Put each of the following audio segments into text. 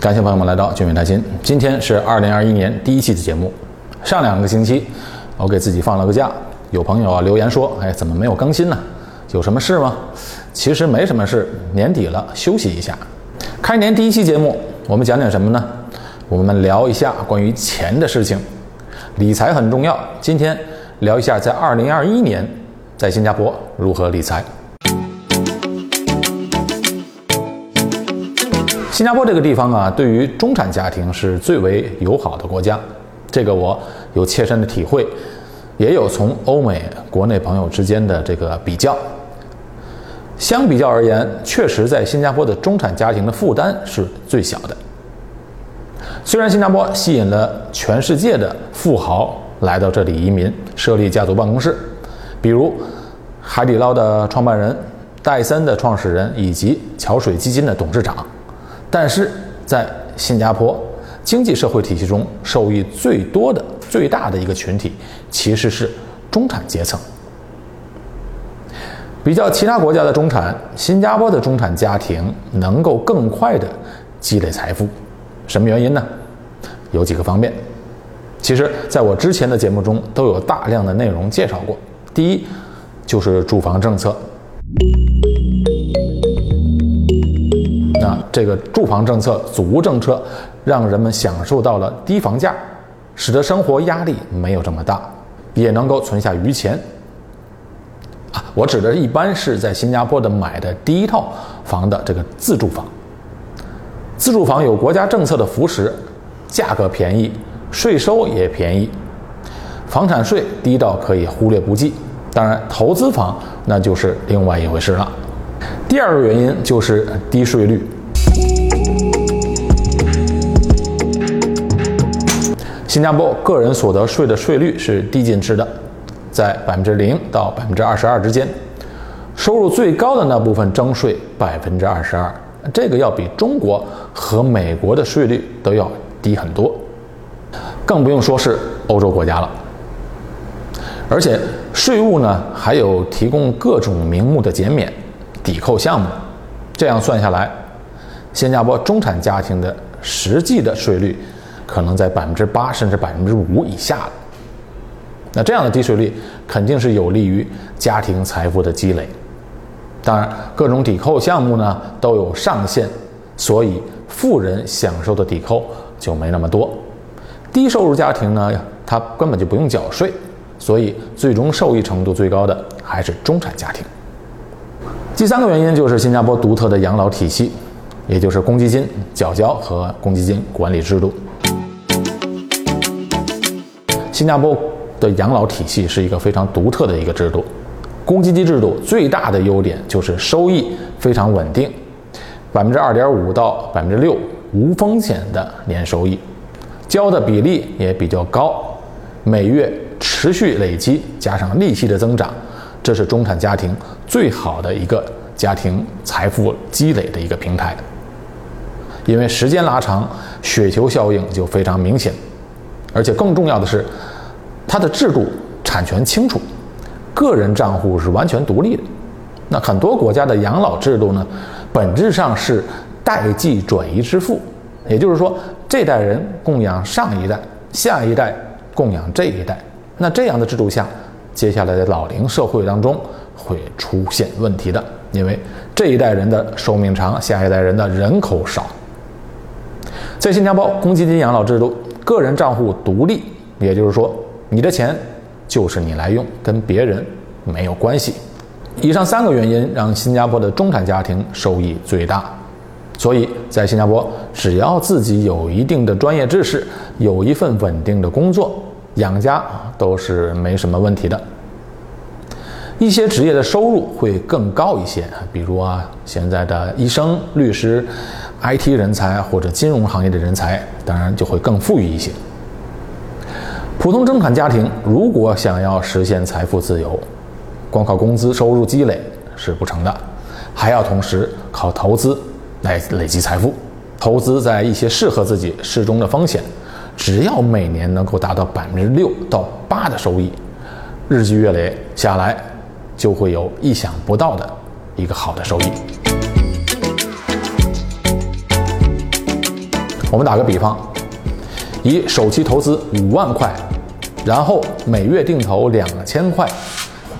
感谢朋友们来到俊美谈心。今天是二零二一年第一期的节目。上两个星期，我给自己放了个假。有朋友啊留言说：“哎，怎么没有更新呢？有什么事吗？”其实没什么事，年底了，休息一下。开年第一期节目，我们讲点什么呢？我们聊一下关于钱的事情。理财很重要。今天聊一下在二零二一年在新加坡如何理财。新加坡这个地方啊，对于中产家庭是最为友好的国家，这个我有切身的体会，也有从欧美国内朋友之间的这个比较。相比较而言，确实在新加坡的中产家庭的负担是最小的。虽然新加坡吸引了全世界的富豪来到这里移民，设立家族办公室，比如海底捞的创办人、戴森的创始人以及桥水基金的董事长。但是在新加坡经济社会体系中，受益最多的、最大的一个群体，其实是中产阶层。比较其他国家的中产，新加坡的中产家庭能够更快的积累财富，什么原因呢？有几个方面。其实，在我之前的节目中都有大量的内容介绍过。第一，就是住房政策。这个住房政策、祖屋政策，让人们享受到了低房价，使得生活压力没有这么大，也能够存下余钱。啊，我指的一般是在新加坡的买的第一套房的这个自住房。自住房有国家政策的扶持，价格便宜，税收也便宜，房产税低到可以忽略不计。当然，投资房那就是另外一回事了。第二个原因就是低税率。新加坡个人所得税的税率是递进式的，在百分之零到百分之二十二之间，收入最高的那部分征税百分之二十二，这个要比中国和美国的税率都要低很多，更不用说是欧洲国家了。而且税务呢还有提供各种名目的减免、抵扣项目，这样算下来。新加坡中产家庭的实际的税率可能在百分之八甚至百分之五以下了。那这样的低税率肯定是有利于家庭财富的积累。当然，各种抵扣项目呢都有上限，所以富人享受的抵扣就没那么多。低收入家庭呢，他根本就不用缴税，所以最终受益程度最高的还是中产家庭。第三个原因就是新加坡独特的养老体系。也就是公积金缴交和公积金管理制度。新加坡的养老体系是一个非常独特的一个制度。公积金制度最大的优点就是收益非常稳定，百分之二点五到百分之六无风险的年收益，交的比例也比较高，每月持续累积加上利息的增长，这是中产家庭最好的一个家庭财富积累的一个平台。因为时间拉长，雪球效应就非常明显，而且更重要的是，它的制度产权清楚，个人账户是完全独立的。那很多国家的养老制度呢，本质上是代际转移支付，也就是说，这代人供养上一代，下一代供养这一代。那这样的制度下，接下来的老龄社会当中会出现问题的，因为这一代人的寿命长，下一代人的人口少。在新加坡，公积金养老制度，个人账户独立，也就是说，你的钱就是你来用，跟别人没有关系。以上三个原因让新加坡的中产家庭收益最大，所以在新加坡，只要自己有一定的专业知识，有一份稳定的工作，养家都是没什么问题的。一些职业的收入会更高一些，比如啊，现在的医生、律师。IT 人才或者金融行业的人才，当然就会更富裕一些。普通中产家庭如果想要实现财富自由，光靠工资收入积累是不成的，还要同时靠投资来累积财富。投资在一些适合自己、适中的风险，只要每年能够达到百分之六到八的收益，日积月累下来，就会有意想不到的一个好的收益。我们打个比方，以首期投资五万块，然后每月定投两千块，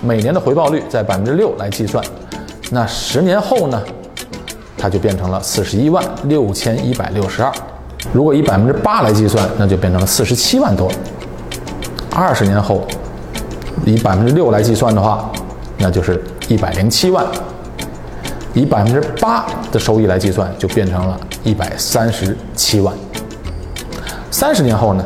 每年的回报率在百分之六来计算，那十年后呢，它就变成了四十一万六千一百六十二。如果以百分之八来计算，那就变成了四十七万多。二十年后，以百分之六来计算的话，那就是一百零七万。以百分之八的收益来计算，就变成了一百三十七万。三十年后呢？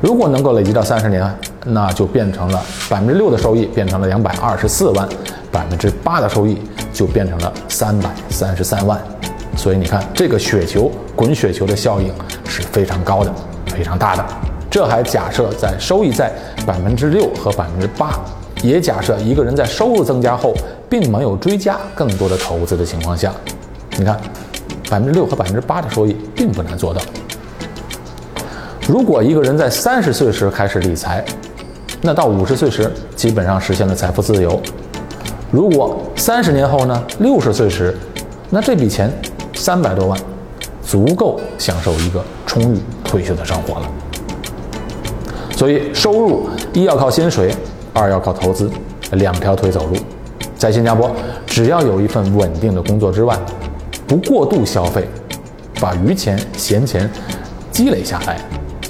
如果能够累积到三十年，那就变成了百分之六的收益变成了两百二十四万，百分之八的收益就变成了三百三十三万。所以你看，这个雪球滚雪球的效应是非常高的，非常大的。这还假设在收益在百分之六和百分之八，也假设一个人在收入增加后。并没有追加更多的投资的情况下，你看，百分之六和百分之八的收益并不难做到。如果一个人在三十岁时开始理财，那到五十岁时基本上实现了财富自由。如果三十年后呢，六十岁时，那这笔钱三百多万，足够享受一个充裕退休的生活了。所以，收入一要靠薪水，二要靠投资，两条腿走路。在新加坡，只要有一份稳定的工作之外，不过度消费，把余钱、闲钱积累下来，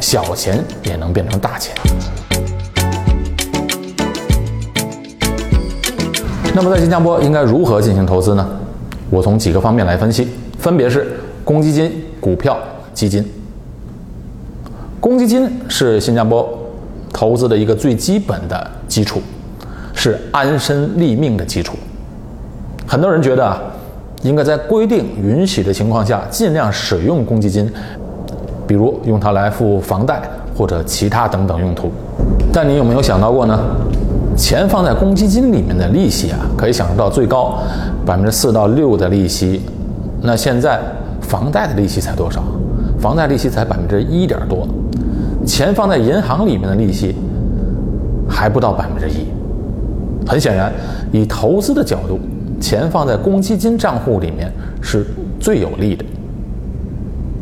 小钱也能变成大钱。那么在新加坡应该如何进行投资呢？我从几个方面来分析，分别是公积金、股票、基金。公积金是新加坡投资的一个最基本的基础。是安身立命的基础。很多人觉得啊，应该在规定允许的情况下，尽量使用公积金，比如用它来付房贷或者其他等等用途。但你有没有想到过呢？钱放在公积金里面的利息啊，可以享受到最高百分之四到六的利息。那现在房贷的利息才多少？房贷利息才百分之一点多，钱放在银行里面的利息还不到百分之一。很显然，以投资的角度，钱放在公积金账户里面是最有利的。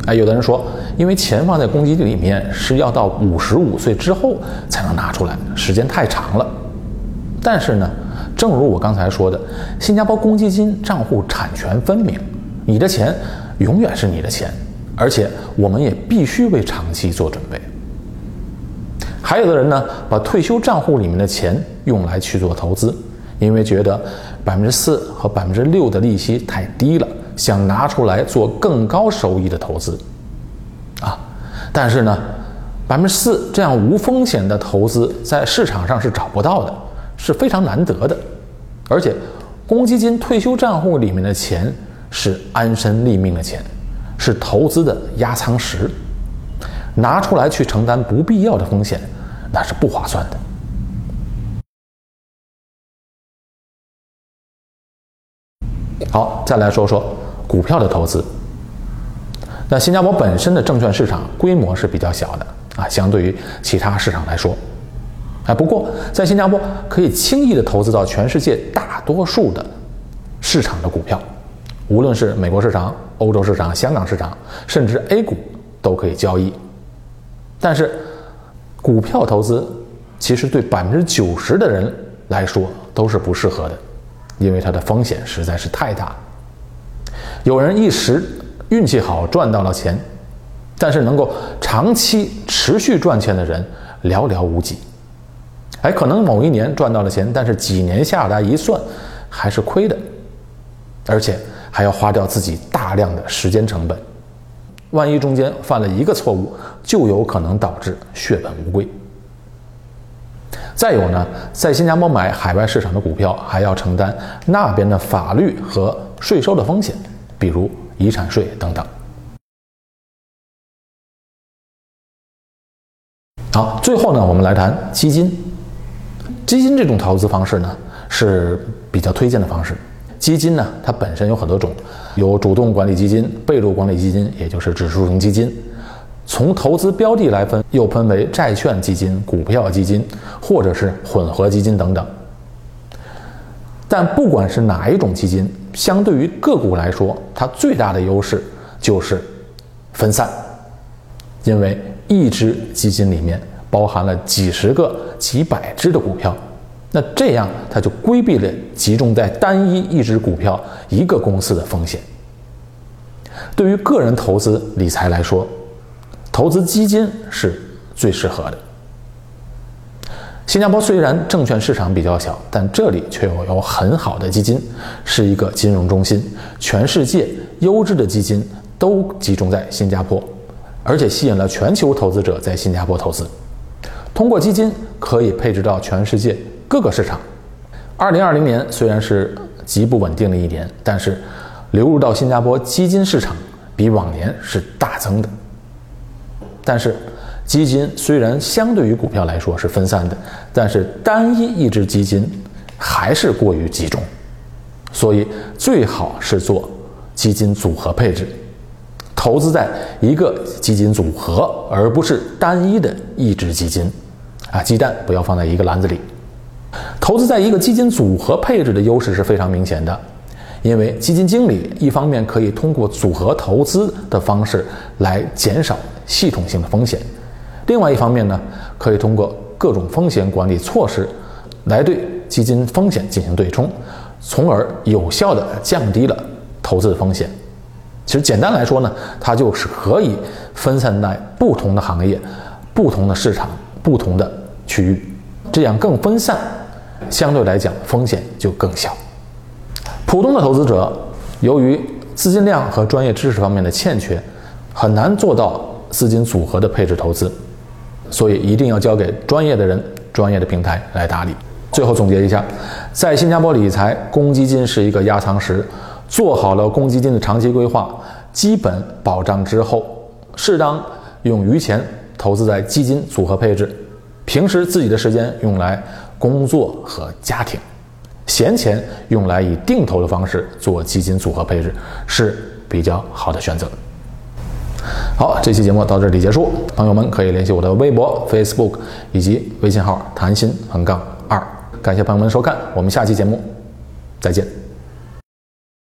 哎，有的人说，因为钱放在公积金里面是要到五十五岁之后才能拿出来，时间太长了。但是呢，正如我刚才说的，新加坡公积金账户产权分明，你的钱永远是你的钱，而且我们也必须为长期做准备。还有的人呢，把退休账户里面的钱用来去做投资，因为觉得百分之四和百分之六的利息太低了，想拿出来做更高收益的投资，啊，但是呢，百分之四这样无风险的投资在市场上是找不到的，是非常难得的，而且公积金退休账户里面的钱是安身立命的钱，是投资的压舱石，拿出来去承担不必要的风险。那是不划算的。好，再来说说股票的投资。那新加坡本身的证券市场规模是比较小的啊，相对于其他市场来说，啊，不过在新加坡可以轻易的投资到全世界大多数的市场的股票，无论是美国市场、欧洲市场、香港市场，甚至 A 股都可以交易，但是。股票投资其实对百分之九十的人来说都是不适合的，因为它的风险实在是太大。有人一时运气好赚到了钱，但是能够长期持续赚钱的人寥寥无几。哎，可能某一年赚到了钱，但是几年下来一算还是亏的，而且还要花掉自己大量的时间成本。万一中间犯了一个错误，就有可能导致血本无归。再有呢，在新加坡买海外市场的股票，还要承担那边的法律和税收的风险，比如遗产税等等。好，最后呢，我们来谈基金。基金这种投资方式呢，是比较推荐的方式。基金呢，它本身有很多种，有主动管理基金、被动管理基金，也就是指数型基金。从投资标的来分，又分为债券基金、股票基金，或者是混合基金等等。但不管是哪一种基金，相对于个股来说，它最大的优势就是分散，因为一只基金里面包含了几十个、几百只的股票，那这样它就规避了集中在单一一只股票、一个公司的风险。对于个人投资理财来说，投资基金是最适合的。新加坡虽然证券市场比较小，但这里却有有很好的基金，是一个金融中心。全世界优质的基金都集中在新加坡，而且吸引了全球投资者在新加坡投资。通过基金可以配置到全世界各个市场。二零二零年虽然是极不稳定的一年，但是流入到新加坡基金市场比往年是大增的。但是。基金虽然相对于股票来说是分散的，但是单一一只基金还是过于集中，所以最好是做基金组合配置，投资在一个基金组合，而不是单一的一只基金。啊，鸡蛋不要放在一个篮子里。投资在一个基金组合配置的优势是非常明显的，因为基金经理一方面可以通过组合投资的方式来减少系统性的风险。另外一方面呢，可以通过各种风险管理措施，来对基金风险进行对冲，从而有效的降低了投资的风险。其实简单来说呢，它就是可以分散在不同的行业、不同的市场、不同的区域，这样更分散，相对来讲风险就更小。普通的投资者由于资金量和专业知识方面的欠缺，很难做到资金组合的配置投资。所以一定要交给专业的人、专业的平台来打理。最后总结一下，在新加坡理财，公积金是一个压舱石。做好了公积金的长期规划、基本保障之后，适当用余钱投资在基金组合配置，平时自己的时间用来工作和家庭，闲钱用来以定投的方式做基金组合配置，是比较好的选择。好，这期节目到这里结束。朋友们可以联系我的微博、Facebook 以及微信号“谈心横杠二”。感谢朋友们收看，我们下期节目再见。